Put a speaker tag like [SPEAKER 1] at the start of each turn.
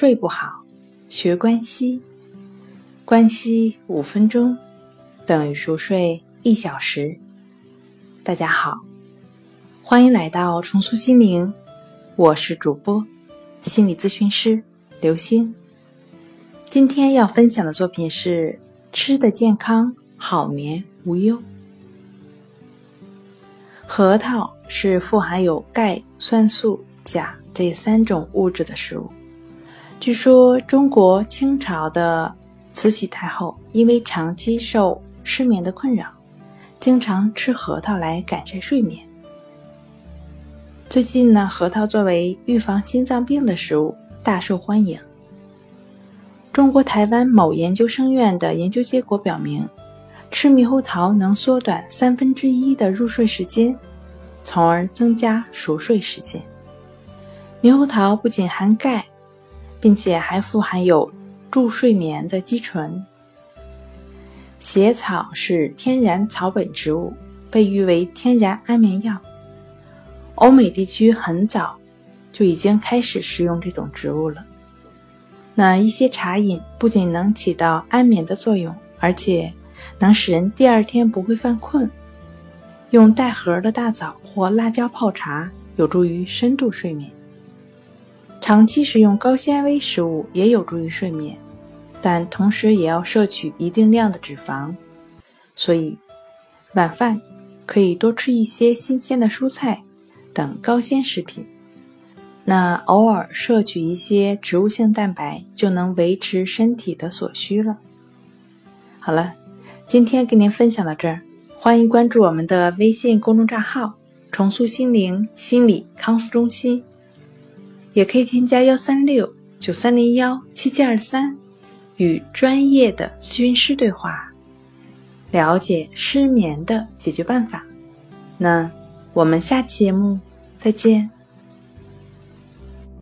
[SPEAKER 1] 睡不好，学关西，关西五分钟等于熟睡一小时。大家好，欢迎来到重塑心灵，我是主播心理咨询师刘星。今天要分享的作品是吃的健康，好眠无忧。核桃是富含有钙、酸素、钾这三种物质的食物。据说中国清朝的慈禧太后因为长期受失眠的困扰，经常吃核桃来改善睡眠。最近呢，核桃作为预防心脏病的食物大受欢迎。中国台湾某研究生院的研究结果表明。吃猕猴桃能缩短三分之一的入睡时间，从而增加熟睡时间。猕猴桃不仅含钙，并且还富含有助睡眠的肌醇。血草是天然草本植物，被誉为天然安眠药。欧美地区很早就已经开始食用这种植物了。那一些茶饮不仅能起到安眠的作用，而且。能使人第二天不会犯困。用带核的大枣或辣椒泡茶，有助于深度睡眠。长期食用高纤维食物也有助于睡眠，但同时也要摄取一定量的脂肪。所以，晚饭可以多吃一些新鲜的蔬菜等高纤食品。那偶尔摄取一些植物性蛋白，就能维持身体的所需了。好了。今天跟您分享到这儿，欢迎关注我们的微信公众账号“重塑心灵心理康复中心”，也可以添加幺三六九三零幺七七二三，与专业的咨询师对话，了解失眠的解决办法。那我们下期节目再见。